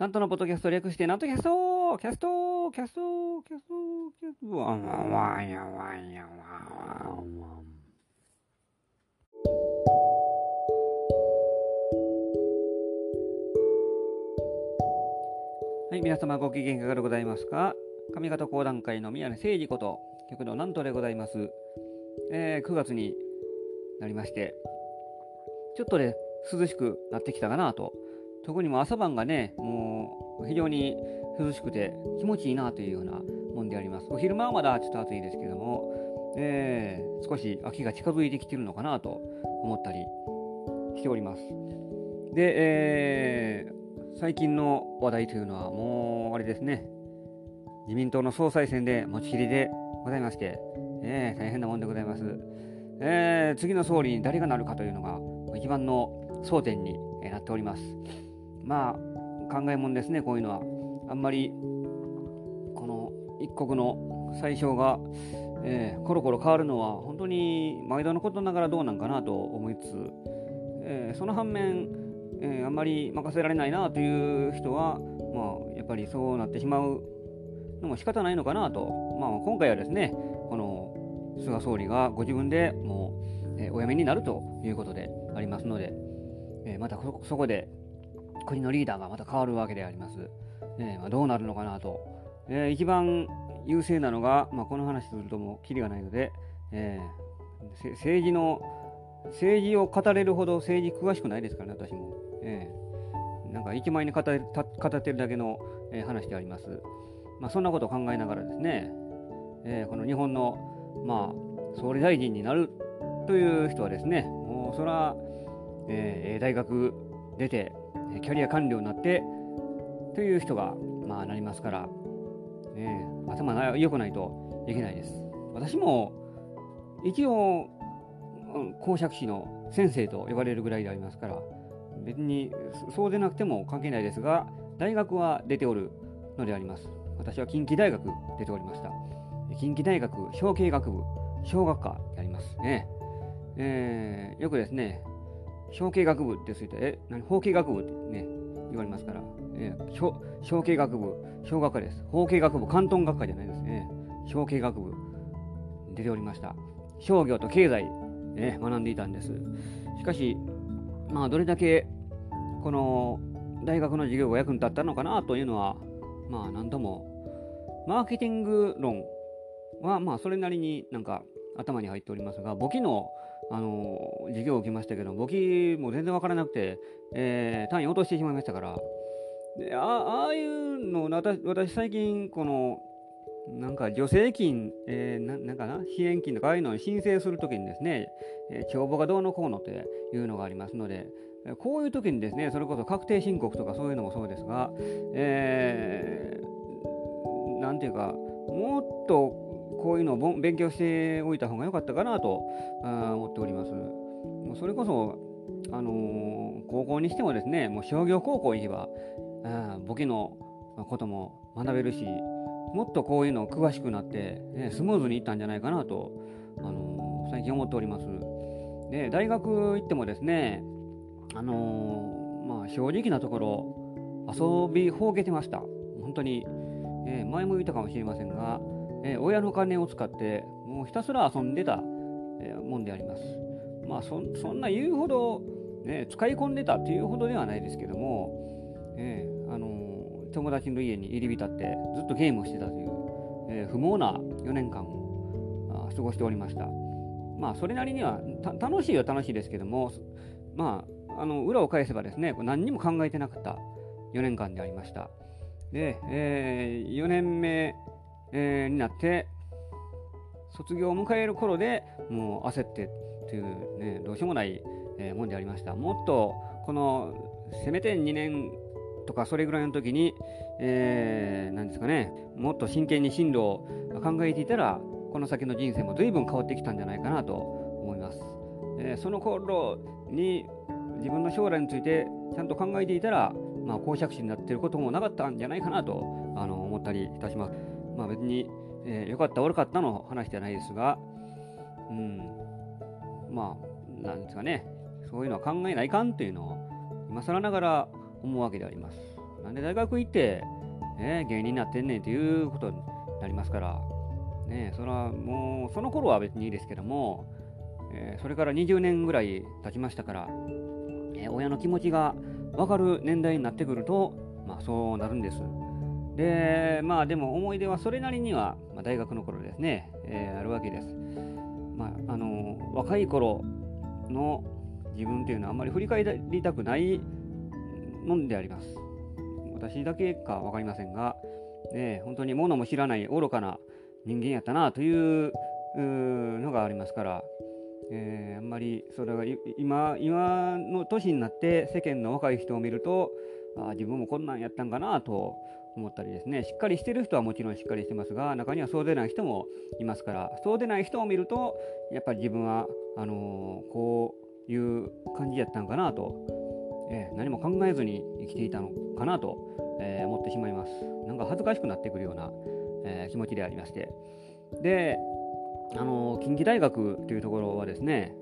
なんとのポッドキャスト略して、なんとキャストキャストキャストキャストキャストワンワンワンやワンやワンワンワン。はい、皆様ご機嫌いかがでございますか上方講談会の宮根誠二こと、局のなんとでございます。えー、9月になりまして、ちょっとね、涼しくなってきたかなと。特にも朝晩がね、もう非常に涼しくて気持ちいいなというようなもんであります。お昼間はまだちょっと暑いですけども、えー、少し秋が近づいてきてるのかなと思ったりしております。で、えー、最近の話題というのはもうあれですね、自民党の総裁選で持ちきりでございまして、えー、大変なもんでございます。えー、次の総理に誰がなるかというのが一番の争点になっております。まあ考えもんですね、こういうのは。あんまりこの一国の最小が、えー、コロコロ変わるのは本当に毎度のことながらどうなんかなと思いつつ、えー、その反面、えー、あんまり任せられないなという人は、まあ、やっぱりそうなってしまうのも仕方ないのかなと、まあ、今回はですねこの菅総理がご自分でもう、え、お辞めになるということでありますので、え、またそこで国のリーダーがまた変わるわけであります。えー、まあ、どうなるのかなと。えー、一番優勢なのが、まあ、この話するともうきりがないので、えー、政治の政治を語れるほど政治詳しくないですからね、私も。えー、なんか一枚に語語ってるだけの、えー、話であります。まあ、そんなことを考えながらですね、えー、この日本の、まあ、総理大臣になるという人はですね、もうそら、えー、大学出て、キャリア官僚になって、という人が、まあ、なりますから、ね、頭が良くないといけないです。私も一応、公爵士の先生と呼ばれるぐらいでありますから、別にそうでなくても関係ないですが、大学は出ておるのであります。私は近畿大学出ておりました。近畿大学小経学部、小学科でありますね。えー、よくですね、小経学部ってついて、え、何、法経学部ってね、言われますから、えー、小小経学部、小学科です。法経学部、関東学科じゃないですね。小経学部、出ておりました。商業と経済、ね、学んでいたんです。しかし、まあ、どれだけ、この、大学の授業が役に立ったのかなというのは、まあ、なんとも、マーケティング論は、まあ、それなりになんか頭に入っておりますが、簿記のあの授業を受けましたけど、簿記も全然わからなくて、えー、単位落としてしまいましたから、であああいうの私、私最近、この、なんか助成金、えー、ななんかな、支援金とかああいうのを申請するときにですね、えー、帳簿がどうのこうのっていうのがありますので、こういう時にですね、それこそ確定申告とかそういうのもそうですが、えー、なんていうか、もっとこういうのを勉強しておいた方が良かったかなと思っております。もうそれこそ、あのー、高校にしてもですね、もう商業高校行けば、簿記のことも学べるし、もっとこういうの詳しくなって、ね、スムーズにいったんじゃないかなと、あのー、最近思っております。で、大学行ってもですね、あのー、まあ、正直なところ、遊びほうけてました。本当に、え前も言ったかもしれませんが、えー、親の金を使ってもうひたすら遊んでた、えー、もんであります。まあそそんな言うほど、ね、使い込んでたっていうほどではないですけども、えー、あの、友達の家に入り浸ってずっとゲームをしてたという、え不毛な4年間を過ごしておりました。まあそれなりには楽しいは楽しいですけども、まあ、あの裏を返せばですね、何にも考えてなかった4年間でありました。で、えー、4年目えー、になって卒業を迎える頃でもう焦ってという、ね、どうしようもない、えー、もんでありましたもっとこのせめて2年とかそれぐらいの時に、えー、なんですかねもっと真剣に進路を考えていたらこの先の人生も随分変わってきたんじゃないかなと思います、えー、その頃に自分の将来についてちゃんと考えていたら、まあ、公爵士になっていることもなかったんじゃないかなとあの思ったりいたします。まあ別に、えー、良かった悪かったの話じゃないですが、うん、まあ、なんですかね、そういうのは考えないかんというのを、今更ながら思うわけであります。なんで大学行って、ね、芸人になってんねんということになりますから、ね、それはもう、その頃は別にいいですけども、えー、それから20年ぐらい経ちましたから、えー、親の気持ちが分かる年代になってくると、まあ、そうなるんです。で、まあでも思い出はそれなりには、まあ、大学の頃ですね、えー、あるわけです。まあ、あの若い頃の自分というのはあんまり振り返りたくないもんであります。私だけか分かりませんが、ね、本当に物も知らない愚かな人間やったなというのがありますから、えー、あんまりそれが今今の年になって世間の若い人を見るとあ自分もこんなんやったんかなと思ったりですねしっかりしてる人はもちろんしっかりしてますが中にはそうでない人もいますからそうでない人を見るとやっぱり自分はあのー、こういう感じやったんかなと、えー、何も考えずに生きていたのかなと、えー、思ってしまいます。なんか恥ずかしくなってくるような、え気持ちでありまして。であの近畿大学というところはですね、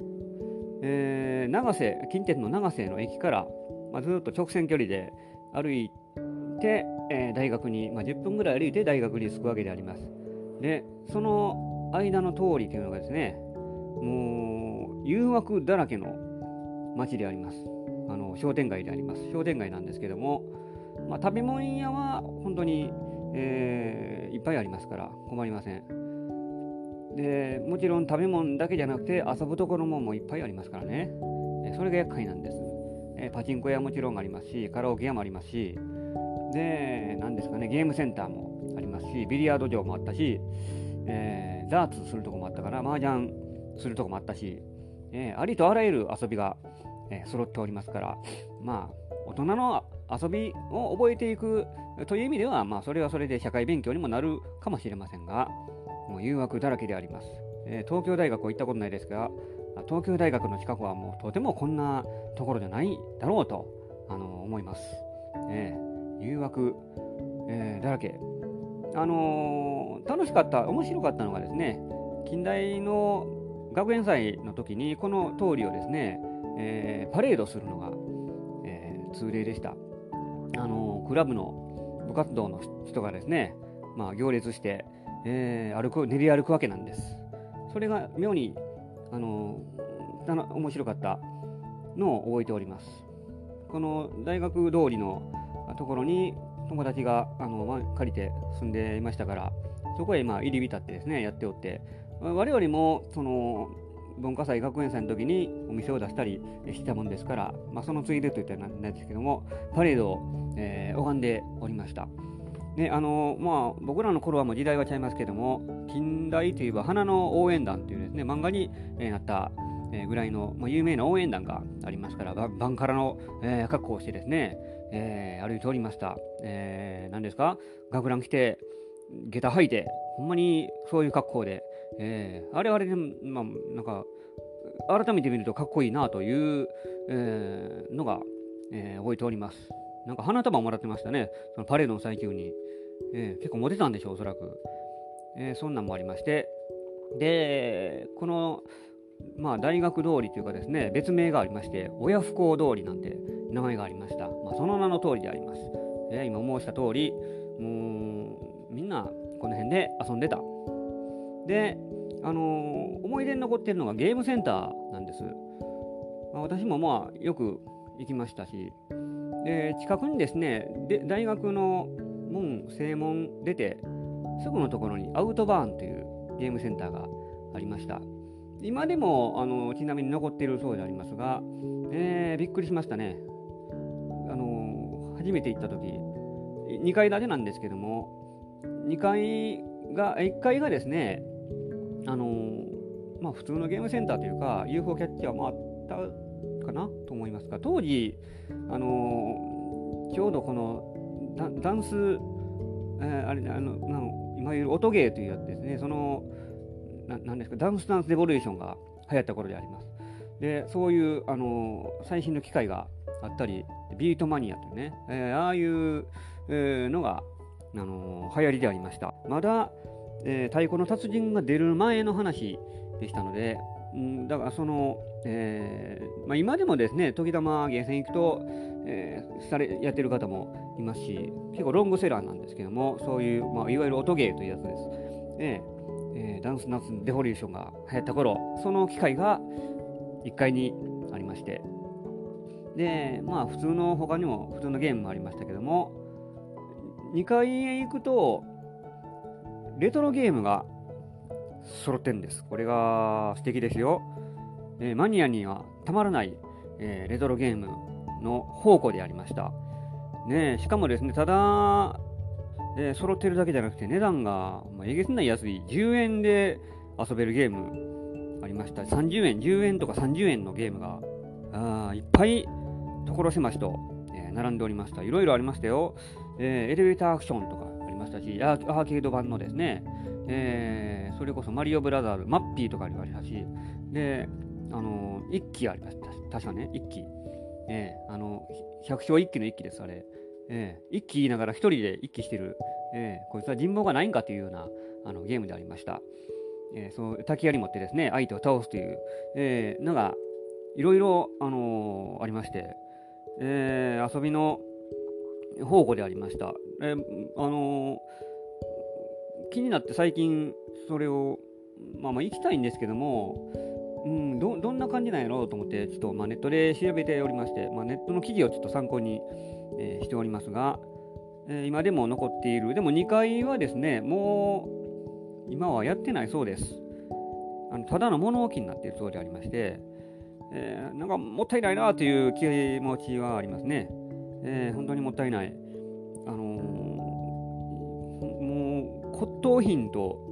えー、長瀬近鉄の長瀬の駅から、まあ、ずっと直線距離で歩いて、えー、大学に、まあ、10分ぐらい歩いて大学に着くわけであります。で、その間の通りというのがですね、もう誘惑だらけの街であります。あの商店街であります。商店街なんですけども、まあ、食べ物屋は本当に、えー、いっぱいありますから困りません。でもちろん食べ物だけじゃなくて遊ぶところももういっぱいありますからね、それが厄介なんです、えパチンコ屋もちろんありますしカラオケ屋もありますしで何ですかねゲームセンターもありますしビリヤード場もあったし、えー、ダーツするとこもあったから麻雀するとこもあったし、えー、ありとあらゆる遊びが、えー、揃っておりますからまあ大人の遊びを覚えていくという意味では、まあ、それはそれで社会勉強にもなるかもしれませんが、もう誘惑だらけであります。え、東京大学は行ったことないですが、東京大学の近くはもうとてもこんなところじゃないだろうとあの思います。えー、誘惑、えー、だらけ。あのー、楽しかった、面白かったのがですね、近代の学園祭の時にこの通りをですね、えー、パレードするのが、えー、通例でした。あのクラブの部活動の人がですね、まあ、行列して、えー、歩く練り歩くわけなんです。それが妙にあの面白かったのを覚えております。この大学通りのところに友達があの、まあ、借りて住んでいましたからそこへまあ入り浸ってですねやっておって我々もその文化祭学園祭の時にお店を出したりしたもんですから、まあ、そのついでといったらなんですけどもパレードを、えー、拝んでおりました。ねあのまあ、僕らの頃はもう時代はちゃいますけども近代といえば花の応援団というですね漫画になったぐらいの、まあ、有名な応援団がありますからバンカラの、えー、格好をしてですね、えー、歩いておりました、えー、何ですか？学ラン着て下駄履いてほんまにそういう格好で、えー、あれあれで、まあ、なんか改めて見るとかっこいいなという、えー、のが、えー、覚えております。なんか花束もらってましたね。そのパレードの最中に。えー、結構モテたんでしょう、おそらく。えー、そんなんもありまして、で、この、まあ、大学通りというかですね、別名がありまして、親不孝通りなんて名前がありました。まあ、その名の通りであります。えー、今申した通り、もう、みんなこの辺で遊んでた。で、あのー、思い出に残ってるのがゲームセンターなんです。まあ、私もまあ、よく行きましたし、で近くにですねで大学の門、正門出て、すぐのところにアウトバーンというゲームセンターがありました。今でもあのちなみに残っているそうでありますが、えー、びっくりしましたね。初めて行った時2階建てなんですけども、2階が、1階がですね、あのまあ、普通のゲームセンターというか、UFO キャッチャーもあったかなと思いますが、当時、あのちょうどこのダンス、えー、あれあのいわゆる音芸というやつですね、その、ななんですか、ダンスダンスレボリューションが流行った頃であります。で、そういう、あの最新の機械があったり、ビートマニアというね、えー、ああいう、えー、のが、あの流行りでありました。まだ、えー、太鼓の達人が出る前の話でしたので、ん、だからその、えー、まあ、今でもですね、時たまゲーセン行くと、えー、されやってる方もいますし、結構ロングセラーなんですけども、そういう、まあ、いわゆる音ゲーというやつです。えー、ダンスナスデフォリューションが流行った頃、その機会が1階にありまして、で、まあ普通の他にも普通のゲームもありましたけども、2階へ行くと、レトロゲームが揃ってんです。これが素敵ですよ。えー、マニアにはたまらない、えー、レトロゲームの宝庫でありました。ね、しかもですね、ただ、えー、揃ってるだけじゃなくて値段が、まあ、えげつない安い10円で遊べるゲームありました。30円、10円とか30円のゲームがあいっぱい所狭しと、えー、並んでおりました。いろいろありましたよ。えー、エレベーターアクションとかありましたし、アーケード版のですね、えー、それこそマリオブラザーズ、マッピーとかありましたし、で、あのー、一機ありました。確かね、一機。えー、あの、百姓一機の一機です、あれ。えー、一機言いながら一人で一機してる、えー、こいつは人望がないんかというようなあのゲームでありました。えー、その滝槍持ってですね、相手を倒すという、えー、のが、いろいろ、あのー、ありまして、えー、遊びの宝庫でありました。えー、あのー、気になって最近それを、まあまあ行きたいんですけども、うん、どどんな感じなんやろうと思って、ちょっとまあネットで調べておりまして、まあ、ネットの記事をちょっと参考に、えー、しておりますが、えー、今でも残っている、でも2階はですね、もう今はやってないそうです。あのただの物置になっているそうでありまして、えー、なんかもったいないなという気持ちはありますね。えー、本当にもったいない。あのー、もう骨董品と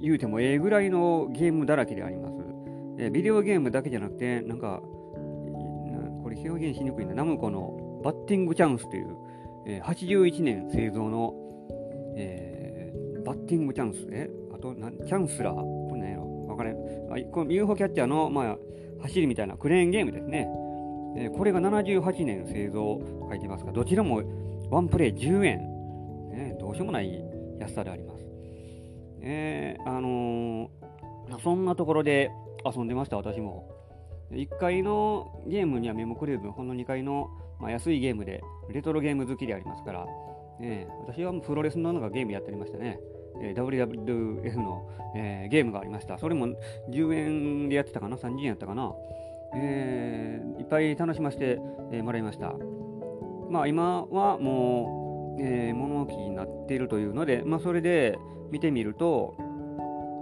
言うてもええぐらいのゲームだらけであります。えー、ビデオゲームだけじゃなくて、なんか、これ表現しにくいな、ナムコのバッティングチャンスという、えー、81年製造の、えー、バッティングチャンス、えあとな、チャンスラー、これ何やろわからん。あこの UFO キャッチャーの、まあ、走りみたいなクレーンゲームですね。え、これが78年製造書いてますが、どちらもワンプレイ10円。ね、どうしようもない安さであります。えー、あのー、そんなところで遊んでました、私も。1階のゲームには目もくれず、この2階の、まあ、安いゲームで、レトロゲーム好きでありますから、えー、私はプロレスの中ゲームやっておりましたね。え WWF の、えー、ゲームがありました。それも10円でやってたかな ?30 円やったかな、えー、いっぱい楽しませて、えー、もらいました。まあ今はもう、えー、物置になっているというので、まあそれで見てみると、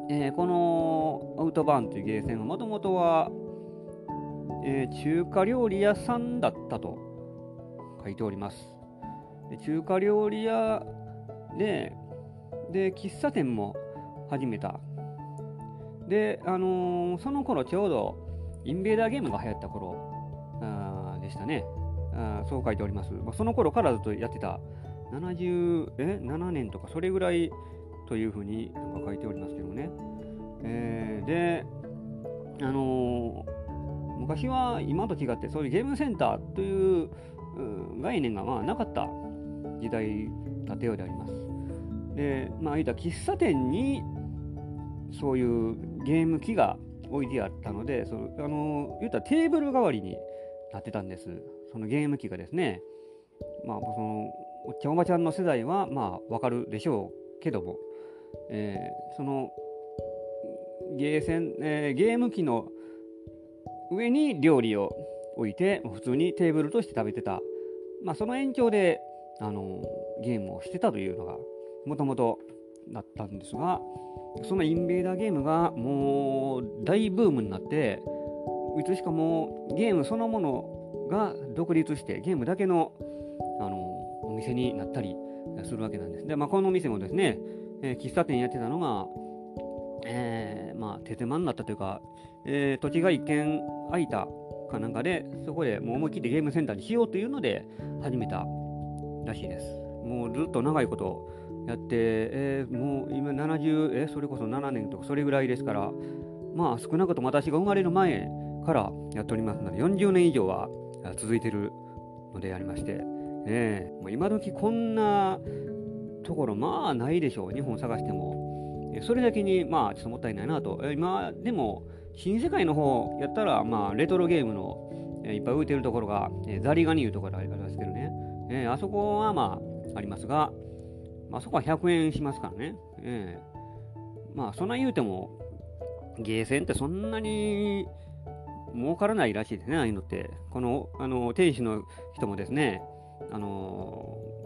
えー、このアウトバーンというゲーセンはもともとは、えー、中華料理屋さんだったと書いております。で中華料理屋で、で、喫茶店も始めた。で、あのー、その頃ちょうどインベーダーゲームが流行った頃あでしたねあ。そう書いております。まあ、その頃からずっとやってた77年とかそれぐらいというふうになんか書いておりますけどね。えー、で、あのー、昔は今と違ってそういうゲームセンターという概念がまあなかった時代だったようであります。で、まあ、言うた喫茶店にそういうゲーム機が置いてあったので、そのあの言うたらテーブル代わりになってたんです。そのゲーム機がですね。まあ、そのおっちゃんおばちゃんの世代はまあわかるでしょうけども、えー、そのゲーセン、えー、ゲーム機の上に料理を置いて普通にテーブルとして食べてた、まあ、その延長であのゲームをしてたというのがもともとだったんですがそのインベーダーゲームがもう大ブームになっていつしかもゲームそのものが独立してゲームだけのあのお店になったりするわけなんです。で、まあ、このお店もですね、えー、喫茶店やってたのが、えー、まあ、手狭になったというか、えー、土地が一見空いたかなんかで、そこでもう思い切ってゲームセンターにしようというので始めたらしいです。もうずっと長いことやって、えー、もう今70、えー、それこそ7年とかそれぐらいですから、まあ少なくとも私が生まれる前からやっておりますので、40年以上は続いているのでありまして、えー、もう今時こんなところ、まあないでしょう、日本探しても。それだけに、まあ、ちょっともったいないなと。今でも新世界の方やったら、まあ、レトロゲームの、いっぱい浮いてるところが、ザリガニいうところがありますけどね、えー、あそこはまあありますが、まあそこは100円しますからね、えー、まあそんな言うても、ゲーセンってそんなに儲からないらしいですね、ああいうのって。この、あの、店主の人もですね、あの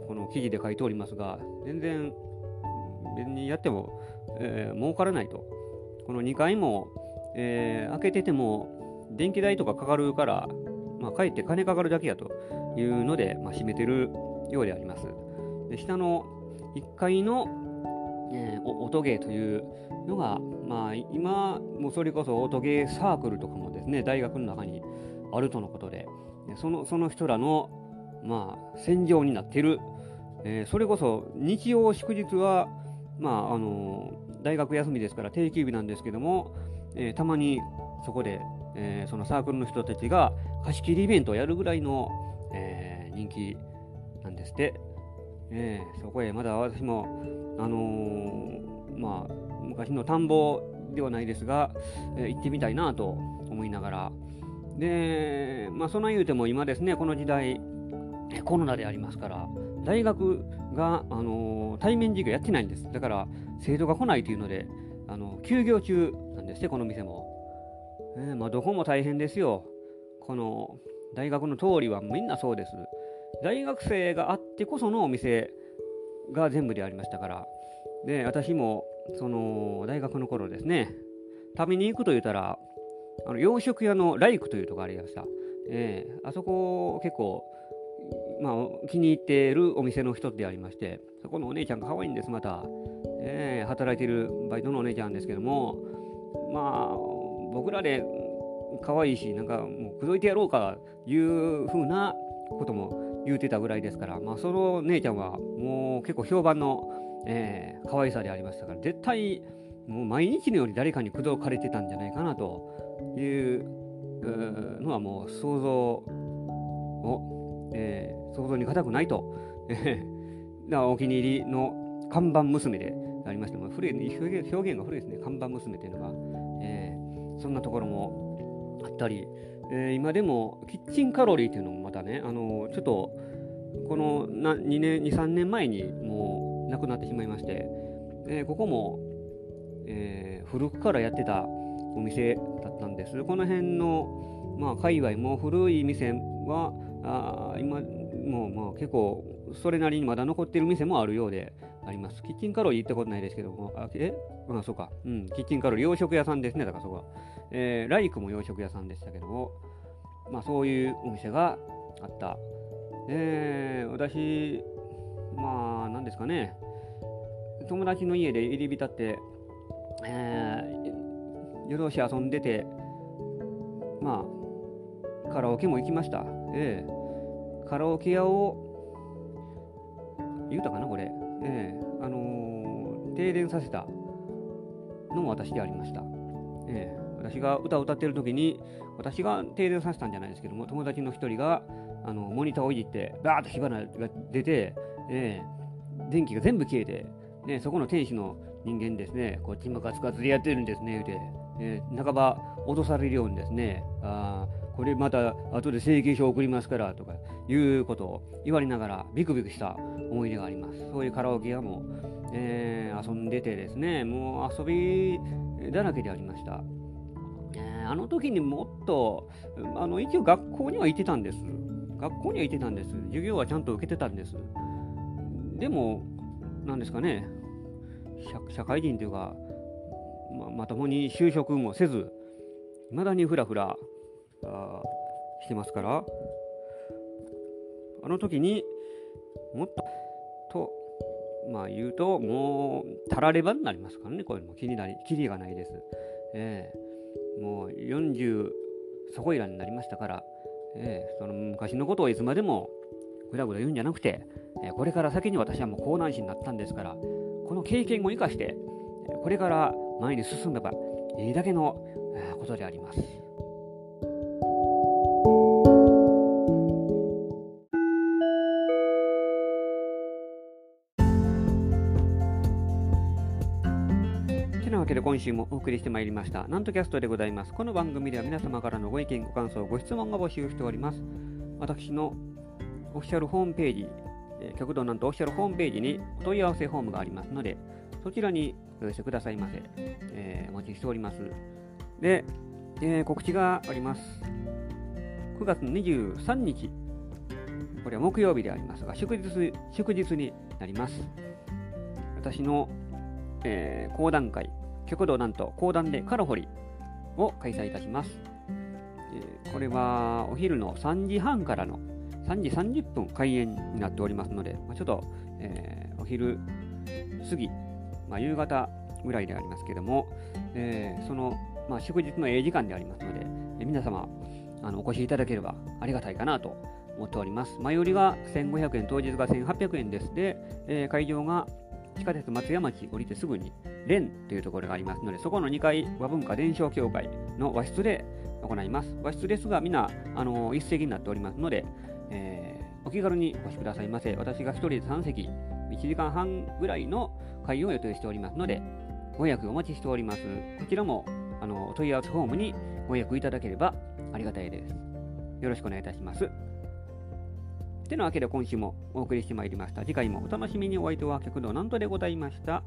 この記事で書いておりますが、全然、別にやっても、えー、儲からないと。この2階も、えー、開けてても、電気代とかかかるから、まあ、かえって金かかるだけやというので、まあ、閉めてるようであります。で下の1階の、えー、音ゲーというのが、まあ、今、もそれこそ音ゲーサークルとかもですね、大学の中にあるとのことで、そのその人らの、まあ、戦場になっている、えー、それこそ日曜祝日は、まああの、大学休みですから定休日なんですけども、えー、たまにそこで、えそのサークルの人たちが貸し切りイベントをやるぐらいの、え人気なんですって、えそこへまだ私も、あのまあ、昔の田んぼではないですが、え行ってみたいなと思いながら。で、まあ、そんな言うても今ですねこの時代コロナでありますから大学が、あの対面授業やってないんです。だから生徒が来ないというのであの休業中なんですねこの店も、えー、まあ、どこも大変ですよ。この大学の通りはみんなそうです。大学生があってこそのお店が全部でありましたからで私もその大学の頃ですね食べに行くと言ったらあの洋食屋のライクというところありました、えー、あそこ結構まあ、気に入っているお店の一つでありまして、そこのお姉ちゃんが可愛いんです、また。えー、働いているバイトのお姉ちゃんですけども、まあ、僕らで可愛いし、なんかもう口説いてやろうかいうふうなことも言うてたぐらいですから、まあ、その姉ちゃんはもう結構評判の、えー、可愛さでありましたから、絶対もう毎日のように誰かに口説かれてたんじゃないかなというのはもう想像を、えー、想像に難くないと、えー、お気に入りの看板娘でありましても古い表現が古いですね。看板娘というのが、えー、そんなところもあったり、えー、今でもキッチンカロリーというのもまたね、あのちょっとこのな2年23年前にもうなくなってしまいまして、えー、ここも、え、古くからやってたお店だったんです。この辺の、まあ、界隈も古い店はあ今もう、まあ、結構それなりにまだ残ってる店もあるようであります。キッチンカロリー行ったことないですけども、あ、え？あ、そうか。うん、キッチンカロリー洋食屋さんですね、だからそこは。えー、ライクも洋食屋さんでしたけども、まあそういうお店があった。えー、私、まあ、なんですかね、友達の家で入り浸って、えー、夜通し遊んでて、まあ、カラオケも行きました。えーカラオケ屋を、言うたかな、これ。停電させたのも私でありました。えー、私が歌を歌ってる時に、私が停電させたんじゃないですけども、友達の一人が、あのモニターをいじって、バーッと火花が出て、えー、電気が全部消えて、ね、そこの店主の人間ですね、こっちもガツガツでやってるんですね、言うて、えー、半ば脅されるようにですね、あこれまた後で請求書送りますからとかいうことを言われながらビクビクした思い出があります。そういうカラオケ屋も、えー、遊んでてですね、もう遊びだらけでありました。えー、あの時にもっと、あの一応学校には行ってたんです。学校には行ってたんです。授業はちゃんと受けてたんです。でも、なんですかね、社会人というか、ままともに就職もせず、いまだにふらふらしてますからあの時にもっとまあ言うともうたらればになりますからねこれも気になりきりがないです、えー、もう40そこいらになりましたから、えー、その昔のことをいつまでもぐだぐだ言うんじゃなくて、えー、これから先に私はもう高難士になったんですからこの経験を生かしてこれから前に進めばいいだけのことであります。で今週もお送りしてまいりました、なんとキャストでございます。この番組では皆様からのご意見、ご感想、ご質問が募集しております。私のオフィシャルホームページ、え、極道なんとオフィシャルホームページにお問い合わせフォームがありますので、そちらにお寄せくださいませ。えー、お待ちしております。で、えー、告知があります。9月23日、これは木曜日でありますが、祝日祝日になります。私の、えー、講談会、極道なんと講談でカラホリを開催いたします。えー、これはお昼の3時半からの3時30分開演になっておりますので、まあ、ちょっと、えー、お昼過ぎ、まあ、夕方ぐらいでありますけども、えー、その、まあ、祝日の営時間でありますので、えー、皆様あのお越しいただければありがたいかなと思っております。前売りが1500円、当日が1800円です。で、えー、会場が地下鉄松山町降りてすぐに連というところがありますので、そこの2階和文化伝承協会の和室で行います。和室ですが、皆あの一席になっておりますので、えー、お気軽にお越しくださいませ。私が1人で3席、1時間半ぐらいの会を予定しておりますので、ご予約お待ちしております。こちらもあの問い合わせフォームにご予約いただければありがたいです。よろしくお願いいたします。てなわけで今週もお送りしてまいりました。次回もお楽しみにお相手は極道なんとでございました。